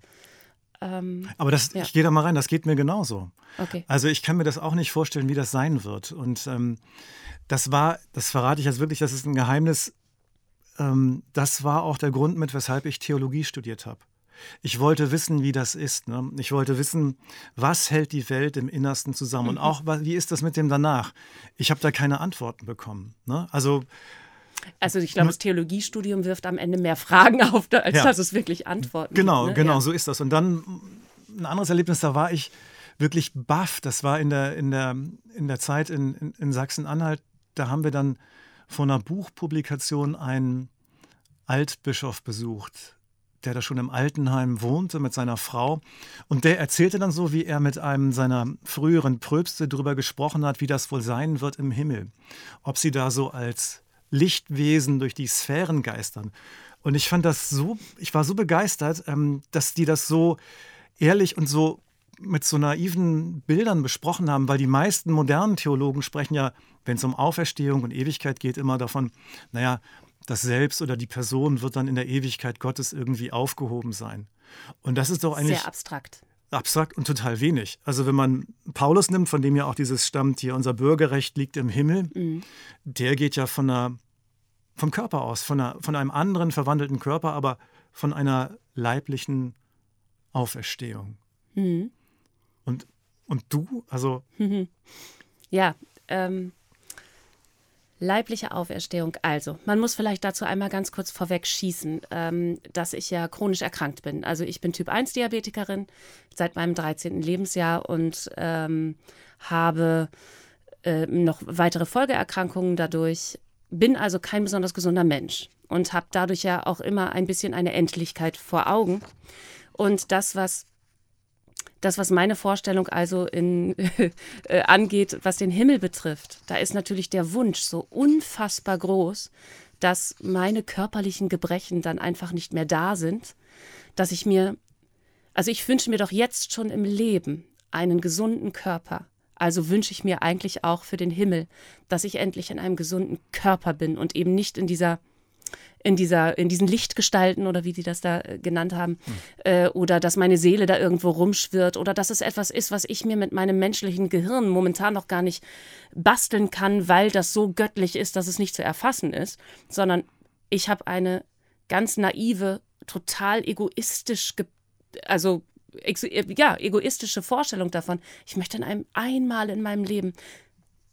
Ähm, Aber das, ich gehe da mal rein, das geht mir genauso. Okay. Also ich kann mir das auch nicht vorstellen, wie das sein wird. Und ähm, das war, das verrate ich jetzt wirklich, das ist ein Geheimnis. Ähm, das war auch der Grund mit, weshalb ich Theologie studiert habe. Ich wollte wissen, wie das ist. Ne? Ich wollte wissen, was hält die Welt im Innersten zusammen mhm. und auch, wie ist das mit dem danach? Ich habe da keine Antworten bekommen. Ne? Also also ich glaube, das Theologiestudium wirft am Ende mehr Fragen auf, als ja. dass es wirklich Antworten Genau, gibt, ne? genau, ja. so ist das. Und dann ein anderes Erlebnis, da war ich wirklich baff. Das war in der, in der, in der Zeit in, in, in Sachsen-Anhalt. Da haben wir dann von einer Buchpublikation einen Altbischof besucht, der da schon im Altenheim wohnte mit seiner Frau. Und der erzählte dann so, wie er mit einem seiner früheren Pröbste darüber gesprochen hat, wie das wohl sein wird im Himmel. Ob sie da so als Lichtwesen durch die Sphären geistern. Und ich fand das so, ich war so begeistert, ähm, dass die das so ehrlich und so mit so naiven Bildern besprochen haben, weil die meisten modernen Theologen sprechen ja, wenn es um Auferstehung und Ewigkeit geht, immer davon, naja, das Selbst oder die Person wird dann in der Ewigkeit Gottes irgendwie aufgehoben sein. Und das ist doch eigentlich. Sehr abstrakt. Abstrakt und total wenig. Also, wenn man Paulus nimmt, von dem ja auch dieses stammt, hier unser Bürgerrecht liegt im Himmel, mhm. der geht ja von einer, vom Körper aus, von, einer, von einem anderen verwandelten Körper, aber von einer leiblichen Auferstehung. Mhm. Und, und du, also. Mhm. Ja, ähm, Leibliche Auferstehung. Also, man muss vielleicht dazu einmal ganz kurz vorweg schießen, ähm, dass ich ja chronisch erkrankt bin. Also, ich bin Typ 1 Diabetikerin seit meinem 13. Lebensjahr und ähm, habe äh, noch weitere Folgeerkrankungen dadurch. Bin also kein besonders gesunder Mensch und habe dadurch ja auch immer ein bisschen eine Endlichkeit vor Augen. Und das, was das, was meine Vorstellung also in, äh, angeht, was den Himmel betrifft, da ist natürlich der Wunsch so unfassbar groß, dass meine körperlichen Gebrechen dann einfach nicht mehr da sind, dass ich mir, also ich wünsche mir doch jetzt schon im Leben einen gesunden Körper. Also wünsche ich mir eigentlich auch für den Himmel, dass ich endlich in einem gesunden Körper bin und eben nicht in dieser in dieser, in diesen Lichtgestalten oder wie die das da äh, genannt haben, mhm. äh, oder dass meine Seele da irgendwo rumschwirrt oder dass es etwas ist, was ich mir mit meinem menschlichen Gehirn momentan noch gar nicht basteln kann, weil das so göttlich ist, dass es nicht zu erfassen ist, sondern ich habe eine ganz naive, total egoistisch, also ja, egoistische Vorstellung davon. Ich möchte in einem einmal in meinem Leben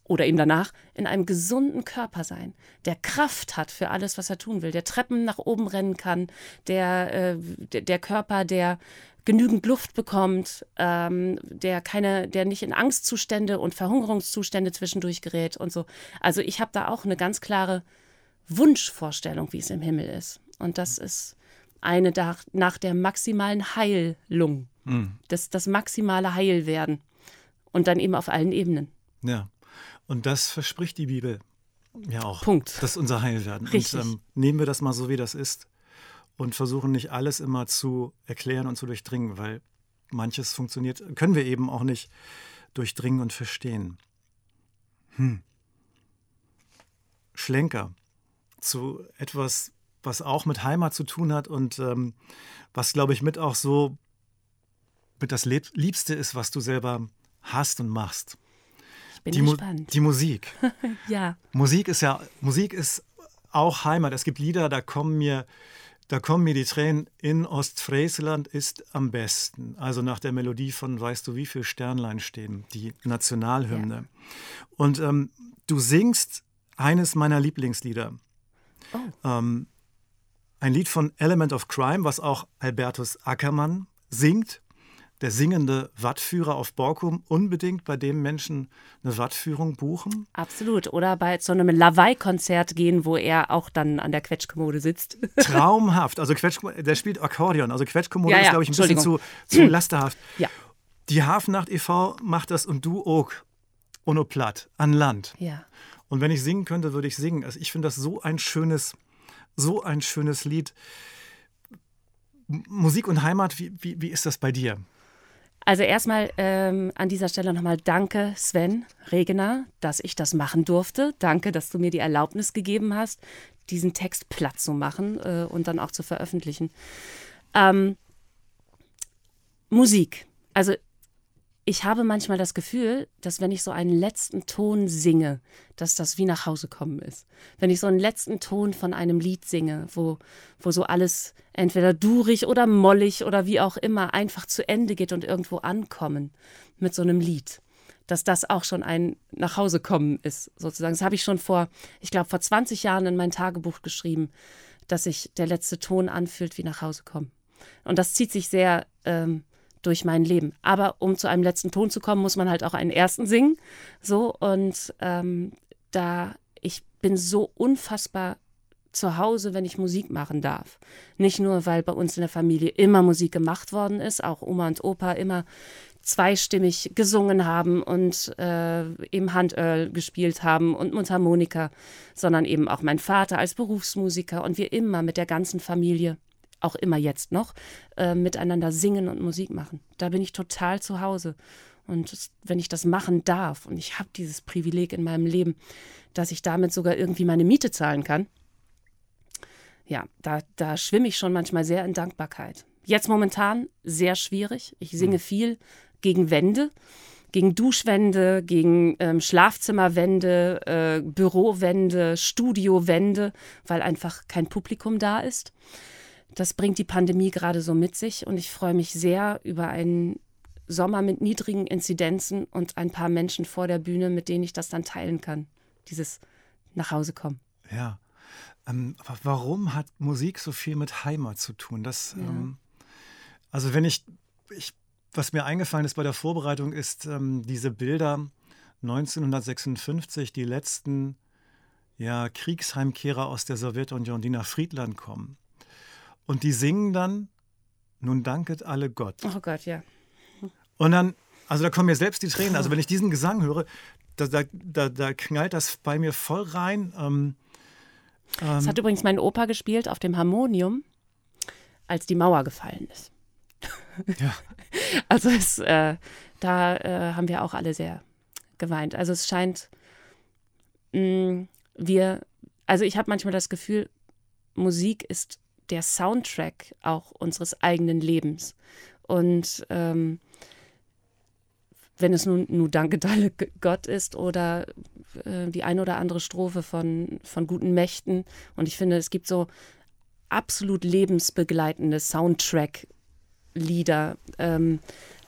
oder ihm danach in einem gesunden Körper sein, der Kraft hat für alles, was er tun will, der Treppen nach oben rennen kann, der, äh, der, der, Körper, der genügend Luft bekommt, ähm, der keine, der nicht in Angstzustände und Verhungerungszustände zwischendurch gerät und so. Also ich habe da auch eine ganz klare Wunschvorstellung, wie es im Himmel ist. Und das ist eine nach, nach der maximalen Heilung, mhm. das, das maximale Heilwerden. Und dann eben auf allen Ebenen. Ja. Und das verspricht die Bibel ja auch. Punkt. Das ist unser Heilwerden. Richtig. Und ähm, nehmen wir das mal so, wie das ist und versuchen nicht alles immer zu erklären und zu durchdringen, weil manches funktioniert, können wir eben auch nicht durchdringen und verstehen. Hm. Schlenker zu etwas, was auch mit Heimat zu tun hat und ähm, was, glaube ich, mit auch so mit das Liebste ist, was du selber hast und machst. Bin die gespannt. die Musik. ja. Musik ist ja, Musik ist auch Heimat. Es gibt Lieder, da kommen mir, da kommen mir die Tränen. In Ostfriesland ist am besten. Also nach der Melodie von Weißt du, wie viele Sternlein stehen, die Nationalhymne. Ja. Und ähm, du singst eines meiner Lieblingslieder. Oh. Ähm, ein Lied von Element of Crime, was auch Albertus Ackermann singt der singende Wattführer auf Borkum unbedingt bei dem Menschen eine Wattführung buchen? Absolut. Oder bei so einem Lawaai-Konzert gehen, wo er auch dann an der Quetschkommode sitzt. Traumhaft. Also Quetsch, der spielt Akkordeon. Also Quetschkommode ja, ja. ist, glaube ich, ein bisschen zu, zu lasterhaft. Ja. Die Hafennacht e.V. macht das und du auch. Ono platt, an Land. Ja. Und wenn ich singen könnte, würde ich singen. Also ich finde das so ein schönes, so ein schönes Lied. Musik und Heimat, wie, wie, wie ist das bei dir? Also erstmal ähm, an dieser Stelle nochmal danke, Sven Regener, dass ich das machen durfte. Danke, dass du mir die Erlaubnis gegeben hast, diesen Text platt zu machen äh, und dann auch zu veröffentlichen. Ähm, Musik. Also ich habe manchmal das Gefühl, dass wenn ich so einen letzten Ton singe, dass das wie nach Hause kommen ist. Wenn ich so einen letzten Ton von einem Lied singe, wo, wo so alles entweder durig oder mollig oder wie auch immer einfach zu Ende geht und irgendwo ankommen mit so einem Lied, dass das auch schon ein nach Hause kommen ist, sozusagen. Das habe ich schon vor, ich glaube, vor 20 Jahren in mein Tagebuch geschrieben, dass sich der letzte Ton anfühlt wie nach Hause kommen. Und das zieht sich sehr ähm, durch mein Leben. Aber um zu einem letzten Ton zu kommen, muss man halt auch einen ersten singen. So und ähm, da ich bin so unfassbar zu Hause, wenn ich Musik machen darf. Nicht nur, weil bei uns in der Familie immer Musik gemacht worden ist, auch Oma und Opa immer zweistimmig gesungen haben und äh, eben Handöl gespielt haben und Mundharmonika, sondern eben auch mein Vater als Berufsmusiker und wir immer mit der ganzen Familie auch immer jetzt noch, äh, miteinander singen und Musik machen. Da bin ich total zu Hause. Und wenn ich das machen darf und ich habe dieses Privileg in meinem Leben, dass ich damit sogar irgendwie meine Miete zahlen kann, ja, da, da schwimme ich schon manchmal sehr in Dankbarkeit. Jetzt momentan sehr schwierig. Ich singe hm. viel gegen Wände, gegen Duschwände, gegen ähm, Schlafzimmerwände, äh, Bürowände, Studiowände, weil einfach kein Publikum da ist. Das bringt die Pandemie gerade so mit sich und ich freue mich sehr über einen Sommer mit niedrigen Inzidenzen und ein paar Menschen vor der Bühne, mit denen ich das dann teilen kann. Dieses nach Hause kommen. Ja. Ähm, aber warum hat Musik so viel mit Heimat zu tun? Das, ja. ähm, also wenn ich, ich, was mir eingefallen ist bei der Vorbereitung, ist ähm, diese Bilder 1956, die letzten ja, Kriegsheimkehrer aus der Sowjetunion, die nach Friedland kommen. Und die singen dann, nun danket alle Gott. Oh Gott, ja. Und dann, also da kommen mir selbst die Tränen. Also wenn ich diesen Gesang höre, da, da, da, da knallt das bei mir voll rein. Ähm, das hat übrigens mein Opa gespielt auf dem Harmonium, als die Mauer gefallen ist. Ja. Also es, äh, da äh, haben wir auch alle sehr geweint. Also es scheint, mh, wir, also ich habe manchmal das Gefühl, Musik ist der Soundtrack auch unseres eigenen Lebens. Und ähm, wenn es nun, nun Danke Dalle Gott ist oder äh, die eine oder andere Strophe von, von guten Mächten. Und ich finde, es gibt so absolut lebensbegleitende Soundtrack-Lieder, ähm,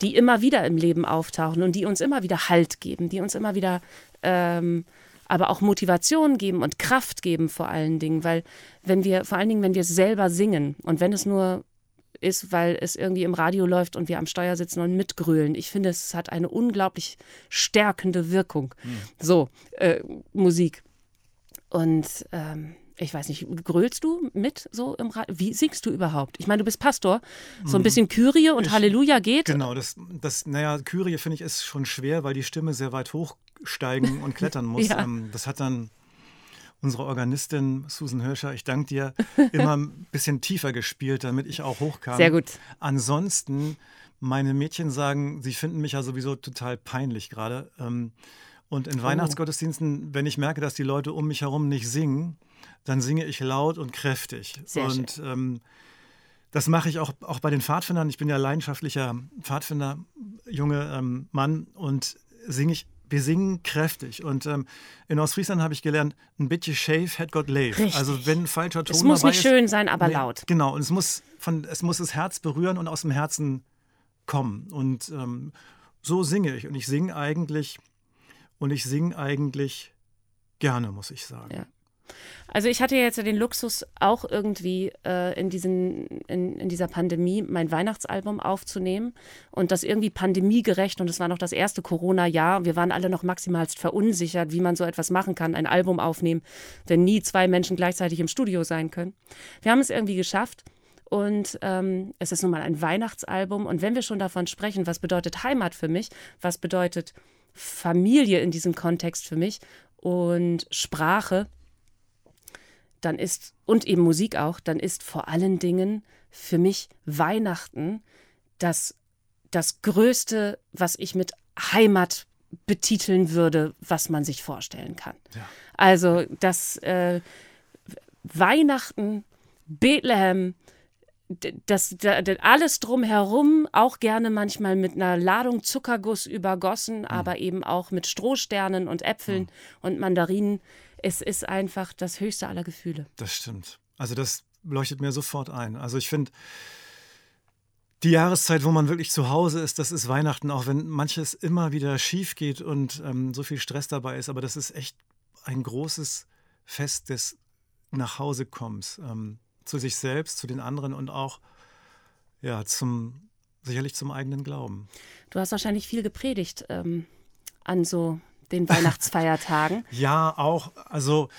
die immer wieder im Leben auftauchen und die uns immer wieder Halt geben, die uns immer wieder ähm, aber auch Motivation geben und Kraft geben vor allen Dingen, weil wenn wir, vor allen Dingen, wenn wir selber singen und wenn es nur ist, weil es irgendwie im Radio läuft und wir am Steuer sitzen und mitgrölen. Ich finde, es hat eine unglaublich stärkende Wirkung. Mhm. So, äh, Musik. Und ähm, ich weiß nicht, grölst du mit so im Radio? Wie singst du überhaupt? Ich meine, du bist Pastor, so ein hm. bisschen Kyrie und ich, Halleluja geht. Genau, das, das naja, Kyrie finde ich ist schon schwer, weil die Stimme sehr weit hochsteigen und klettern muss. ja. ähm, das hat dann unsere Organistin Susan Hirscher, ich danke dir, immer ein bisschen tiefer gespielt, damit ich auch hochkam. Sehr gut. Ansonsten, meine Mädchen sagen, sie finden mich ja sowieso total peinlich gerade. Ähm, und in oh. Weihnachtsgottesdiensten, wenn ich merke, dass die Leute um mich herum nicht singen, dann singe ich laut und kräftig. Sehr und schön. Ähm, das mache ich auch, auch bei den Pfadfindern. Ich bin ja leidenschaftlicher Pfadfinder, junge ähm, Mann und singe ich wir singen kräftig. Und ähm, in Ostfriesland habe ich gelernt, ein bisschen shave hat Gott leif. Also wenn ein falscher Ton Es muss nicht ist, schön sein, aber nee, laut. Genau, und es muss, von, es muss das Herz berühren und aus dem Herzen kommen. Und ähm, so singe ich. Und ich singe eigentlich, und ich singe eigentlich gerne, muss ich sagen. Ja. Also ich hatte jetzt den Luxus, auch irgendwie äh, in, diesen, in, in dieser Pandemie mein Weihnachtsalbum aufzunehmen und das irgendwie pandemiegerecht und es war noch das erste Corona-Jahr. Wir waren alle noch maximalst verunsichert, wie man so etwas machen kann, ein Album aufnehmen, wenn nie zwei Menschen gleichzeitig im Studio sein können. Wir haben es irgendwie geschafft. Und ähm, es ist nun mal ein Weihnachtsalbum. Und wenn wir schon davon sprechen, was bedeutet Heimat für mich, was bedeutet Familie in diesem Kontext für mich und Sprache, dann ist, und eben Musik auch, dann ist vor allen Dingen für mich Weihnachten das, das Größte, was ich mit Heimat betiteln würde, was man sich vorstellen kann. Ja. Also das äh, Weihnachten, Bethlehem, das, das, alles drumherum, auch gerne manchmal mit einer Ladung Zuckerguss übergossen, mhm. aber eben auch mit Strohsternen und Äpfeln mhm. und Mandarinen es ist einfach das höchste aller Gefühle. Das stimmt. Also das leuchtet mir sofort ein. Also ich finde, die Jahreszeit, wo man wirklich zu Hause ist, das ist Weihnachten, auch wenn manches immer wieder schief geht und ähm, so viel Stress dabei ist. Aber das ist echt ein großes Fest des Nachhausekommens ähm, zu sich selbst, zu den anderen und auch ja, zum, sicherlich zum eigenen Glauben. Du hast wahrscheinlich viel gepredigt ähm, an so den Weihnachtsfeiertagen. ja, auch. Also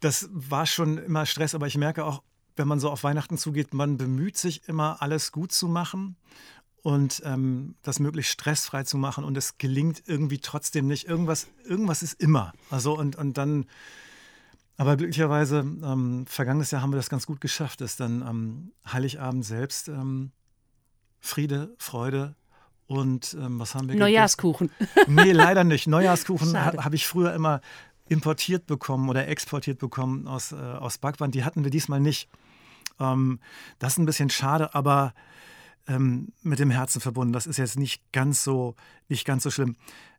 das war schon immer Stress, aber ich merke auch, wenn man so auf Weihnachten zugeht, man bemüht sich immer, alles gut zu machen und ähm, das möglichst stressfrei zu machen und es gelingt irgendwie trotzdem nicht. Irgendwas, irgendwas ist immer. Also und, und dann, aber glücklicherweise, ähm, vergangenes Jahr haben wir das ganz gut geschafft, dass dann am Heiligabend selbst ähm, Friede, Freude, und ähm, was haben wir Neujahrskuchen. Nee, leider nicht. Neujahrskuchen habe hab ich früher immer importiert bekommen oder exportiert bekommen aus, äh, aus Backwand. Die hatten wir diesmal nicht. Ähm, das ist ein bisschen schade, aber ähm, mit dem Herzen verbunden. Das ist jetzt nicht ganz so, nicht ganz so schlimm.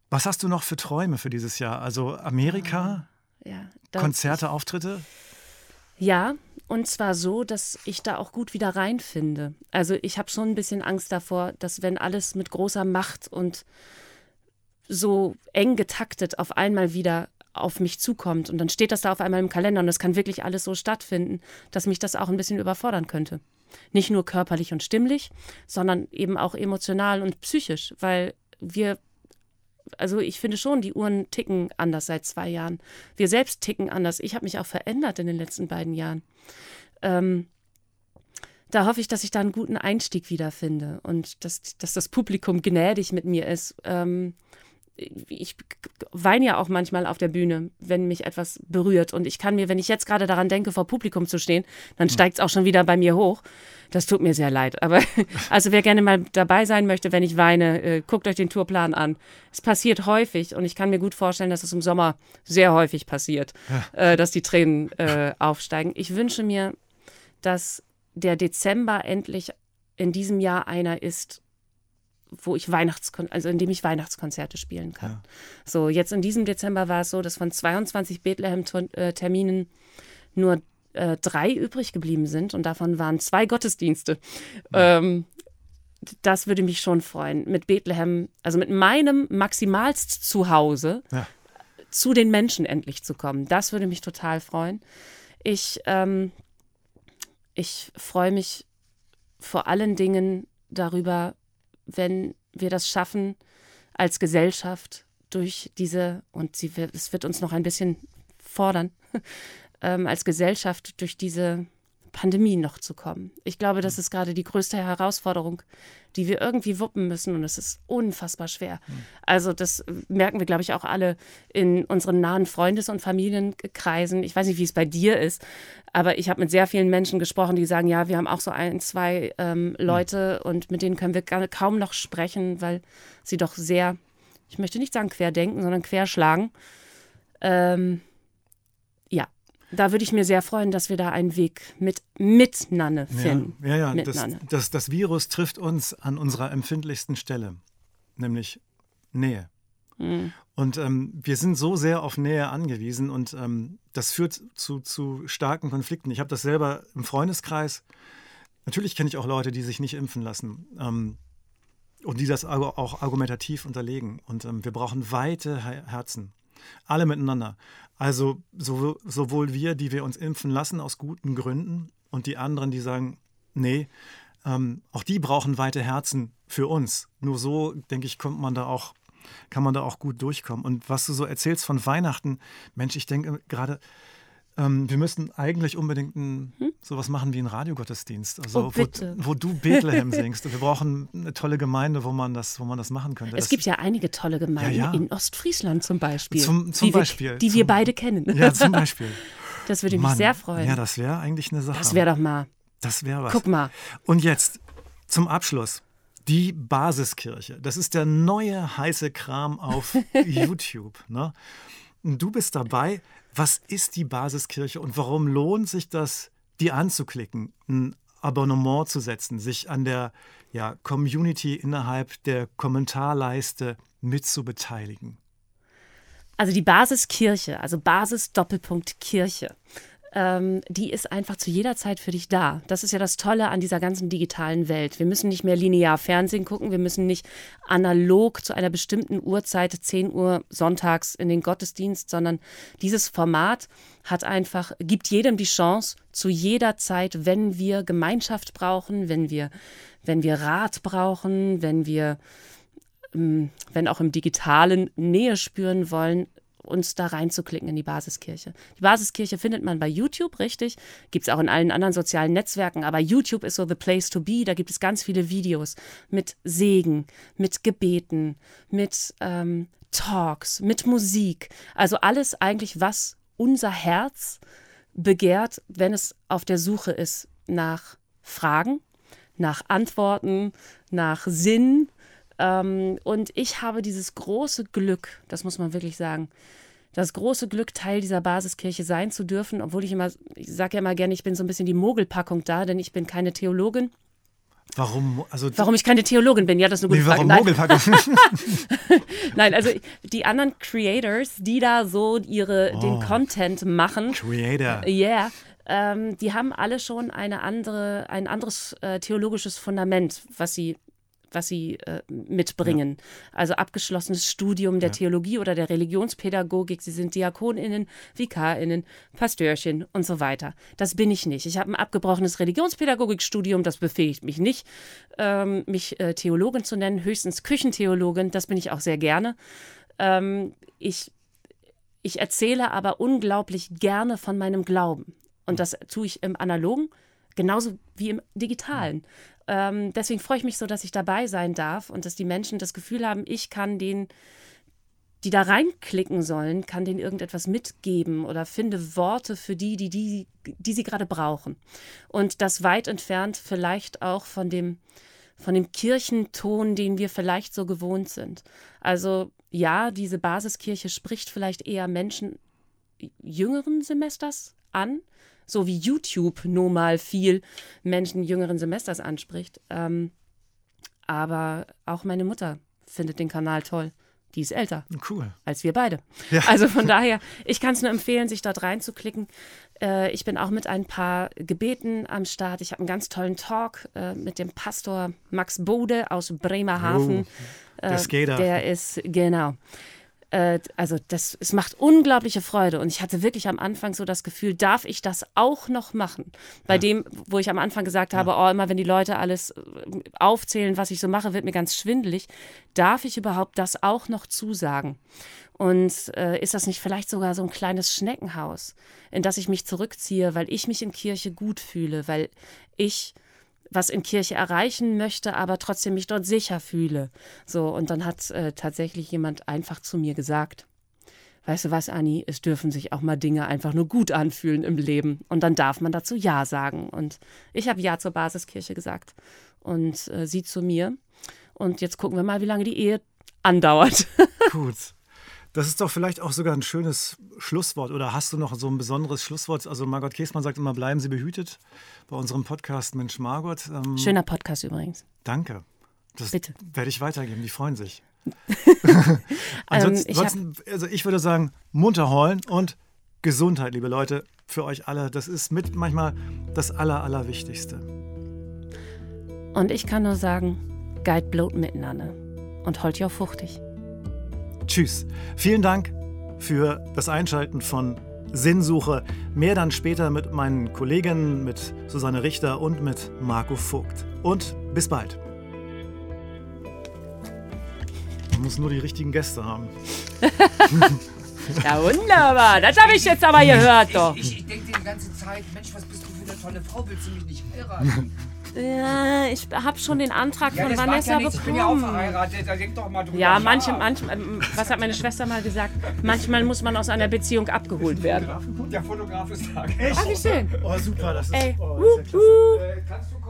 Was hast du noch für Träume für dieses Jahr? Also Amerika? Ja, Konzerte, Auftritte? Ja, und zwar so, dass ich da auch gut wieder reinfinde. Also ich habe schon ein bisschen Angst davor, dass wenn alles mit großer Macht und so eng getaktet auf einmal wieder auf mich zukommt und dann steht das da auf einmal im Kalender und es kann wirklich alles so stattfinden, dass mich das auch ein bisschen überfordern könnte. Nicht nur körperlich und stimmlich, sondern eben auch emotional und psychisch, weil wir also ich finde schon, die Uhren ticken anders seit zwei Jahren. Wir selbst ticken anders. Ich habe mich auch verändert in den letzten beiden Jahren. Ähm, da hoffe ich, dass ich da einen guten Einstieg wiederfinde und dass, dass das Publikum gnädig mit mir ist. Ähm, ich weine ja auch manchmal auf der Bühne, wenn mich etwas berührt. Und ich kann mir, wenn ich jetzt gerade daran denke, vor Publikum zu stehen, dann hm. steigt es auch schon wieder bei mir hoch. Das tut mir sehr leid. Aber also wer gerne mal dabei sein möchte, wenn ich weine, äh, guckt euch den Tourplan an. Es passiert häufig und ich kann mir gut vorstellen, dass es im Sommer sehr häufig passiert, ja. äh, dass die Tränen äh, aufsteigen. Ich wünsche mir, dass der Dezember endlich in diesem Jahr einer ist, wo ich Weihnachtskon also in dem ich Weihnachtskonzerte spielen kann. Ja. So, jetzt in diesem Dezember war es so, dass von 22 Bethlehem-Terminen nur äh, drei übrig geblieben sind und davon waren zwei Gottesdienste. Ja. Ähm, das würde mich schon freuen. Mit Bethlehem, also mit meinem maximalst Zuhause ja. zu den Menschen endlich zu kommen. Das würde mich total freuen. Ich, ähm, ich freue mich vor allen Dingen darüber, wenn wir das schaffen, als Gesellschaft durch diese, und sie, es wird uns noch ein bisschen fordern, ähm, als Gesellschaft durch diese Pandemie noch zu kommen. Ich glaube, das mhm. ist gerade die größte Herausforderung, die wir irgendwie wuppen müssen und es ist unfassbar schwer. Mhm. Also das merken wir, glaube ich, auch alle in unseren nahen Freundes- und Familienkreisen. Ich weiß nicht, wie es bei dir ist, aber ich habe mit sehr vielen Menschen gesprochen, die sagen, ja, wir haben auch so ein, zwei ähm, mhm. Leute und mit denen können wir kaum noch sprechen, weil sie doch sehr, ich möchte nicht sagen querdenken, sondern querschlagen. Ähm, da würde ich mir sehr freuen, dass wir da einen Weg mit miteinander finden. Ja, ja, ja. Das, das, das, Virus trifft uns an unserer empfindlichsten Stelle, nämlich Nähe. Mhm. Und ähm, wir sind so sehr auf Nähe angewiesen und ähm, das führt zu, zu starken Konflikten. Ich habe das selber im Freundeskreis. Natürlich kenne ich auch Leute, die sich nicht impfen lassen ähm, und die das auch argumentativ unterlegen. Und ähm, wir brauchen weite Herzen. Alle miteinander. Also so, sowohl wir, die wir uns impfen lassen aus guten Gründen und die anderen, die sagen, nee, ähm, auch die brauchen weite Herzen für uns. Nur so, denke ich, kommt man da auch, kann man da auch gut durchkommen. Und was du so erzählst von Weihnachten, Mensch, ich denke gerade, ähm, wir müssten eigentlich unbedingt ein, hm? sowas machen wie einen Radiogottesdienst, also oh, wo, wo, du Bethlehem singst. Wir brauchen eine tolle Gemeinde, wo man das, wo man das machen könnte. Es das, gibt ja einige tolle Gemeinden ja, ja. in Ostfriesland zum Beispiel, zum, zum die Beispiel, wir, die zum, wir beide kennen. Ja, zum Beispiel. Das würde mich Mann, sehr freuen. Ja, das wäre eigentlich eine Sache. Das wäre doch mal. Das wäre was. Guck mal. Und jetzt zum Abschluss. Die Basiskirche. Das ist der neue heiße Kram auf YouTube. Ne? Du bist dabei. Was ist die Basiskirche und warum lohnt sich das, die anzuklicken, ein Abonnement zu setzen, sich an der ja, Community innerhalb der Kommentarleiste mitzubeteiligen? Also die Basiskirche, also Basis Doppelpunkt Kirche ähm, die ist einfach zu jeder Zeit für dich da. Das ist ja das Tolle an dieser ganzen digitalen Welt. Wir müssen nicht mehr linear Fernsehen gucken, wir müssen nicht analog zu einer bestimmten Uhrzeit, 10 Uhr sonntags in den Gottesdienst, sondern dieses Format hat einfach, gibt jedem die Chance, zu jeder Zeit, wenn wir Gemeinschaft brauchen, wenn wir, wenn wir Rat brauchen, wenn wir ähm, wenn auch im digitalen Nähe spüren wollen, uns da reinzuklicken in die Basiskirche. Die Basiskirche findet man bei YouTube, richtig. Gibt es auch in allen anderen sozialen Netzwerken, aber YouTube ist so the place to be. Da gibt es ganz viele Videos mit Segen, mit Gebeten, mit ähm, Talks, mit Musik. Also alles eigentlich, was unser Herz begehrt, wenn es auf der Suche ist nach Fragen, nach Antworten, nach Sinn, ähm, und ich habe dieses große Glück, das muss man wirklich sagen, das große Glück, Teil dieser Basiskirche sein zu dürfen, obwohl ich immer, ich sage ja immer gerne, ich bin so ein bisschen die Mogelpackung da, denn ich bin keine Theologin. Warum? Also warum ich keine Theologin bin? Ja, das ist eine gute nee, warum Frage. Mogelpackung? Nein, also die anderen Creators, die da so ihre, oh, den Content machen. Creator. Yeah. Ähm, die haben alle schon eine andere, ein anderes äh, theologisches Fundament, was sie was sie äh, mitbringen. Ja. Also abgeschlossenes Studium der ja. Theologie oder der Religionspädagogik. Sie sind Diakoninnen, Vikarinnen, Pastörchen und so weiter. Das bin ich nicht. Ich habe ein abgebrochenes Religionspädagogikstudium. Das befähigt mich nicht, ähm, mich äh, Theologin zu nennen. Höchstens Küchentheologin. Das bin ich auch sehr gerne. Ähm, ich, ich erzähle aber unglaublich gerne von meinem Glauben. Und das tue ich im Analogen Genauso wie im Digitalen. Ähm, deswegen freue ich mich so, dass ich dabei sein darf und dass die Menschen das Gefühl haben, ich kann denen, die da reinklicken sollen, kann denen irgendetwas mitgeben oder finde Worte für die, die, die, die sie gerade brauchen. Und das weit entfernt vielleicht auch von dem, von dem Kirchenton, den wir vielleicht so gewohnt sind. Also ja, diese Basiskirche spricht vielleicht eher Menschen jüngeren Semesters an, so wie YouTube nun mal viel Menschen jüngeren Semesters anspricht. Ähm, aber auch meine Mutter findet den Kanal toll. Die ist älter Cool. als wir beide. Ja. Also von daher, ich kann es nur empfehlen, sich dort reinzuklicken. Äh, ich bin auch mit ein paar Gebeten am Start. Ich habe einen ganz tollen Talk äh, mit dem Pastor Max Bode aus Bremerhaven. Oh, der Skater. Der ist, genau. Äh, also das, es macht unglaubliche Freude und ich hatte wirklich am Anfang so das Gefühl, darf ich das auch noch machen? Bei dem, wo ich am Anfang gesagt habe, oh, immer wenn die Leute alles äh, aufzählen, was ich so mache, wird mir ganz schwindelig. Darf ich überhaupt das auch noch zusagen? Und äh, ist das nicht vielleicht sogar so ein kleines Schneckenhaus, in das ich mich zurückziehe, weil ich mich in Kirche gut fühle, weil ich was in Kirche erreichen möchte, aber trotzdem mich dort sicher fühle. So, und dann hat äh, tatsächlich jemand einfach zu mir gesagt, weißt du was, Anni, es dürfen sich auch mal Dinge einfach nur gut anfühlen im Leben. Und dann darf man dazu Ja sagen. Und ich habe Ja zur Basiskirche gesagt. Und äh, sie zu mir. Und jetzt gucken wir mal, wie lange die Ehe andauert. Gut. Das ist doch vielleicht auch sogar ein schönes Schlusswort. Oder hast du noch so ein besonderes Schlusswort? Also Margot Käßmann sagt immer, bleiben Sie behütet bei unserem Podcast Mensch Margot. Ähm, Schöner Podcast übrigens. Danke. Das Bitte. werde ich weitergeben. Die freuen sich. Ähm, ansonsten, ich ansonsten, also ich würde sagen, munter heulen und Gesundheit, liebe Leute, für euch alle. Das ist mit manchmal das Aller, Allerwichtigste. Und ich kann nur sagen, Guide blot miteinander. Und holt ja fuchtig. Tschüss. Vielen Dank für das Einschalten von Sinnsuche. Mehr dann später mit meinen Kolleginnen, mit Susanne Richter und mit Marco Vogt. Und bis bald. Man muss nur die richtigen Gäste haben. Ja, wunderbar. Das habe ich jetzt aber gehört, doch. Ich, ich denke die ganze Zeit, Mensch, was bist du für eine tolle Frau? Willst du mich nicht heiraten? Ja, ich habe schon den Antrag Ja, von Vanessa ja nichts. Ich bin ja auch bekommen. verheiratet. Da denk doch mal drüber Ja, manche, manchmal, ähm, was hat meine Schwester mal gesagt? Manchmal muss man aus einer Beziehung abgeholt werden. Der Fotograf ist da. Ach, wie schön. Oh, super, das ist, Ey, oh, das ist ja klasse. Äh, kannst du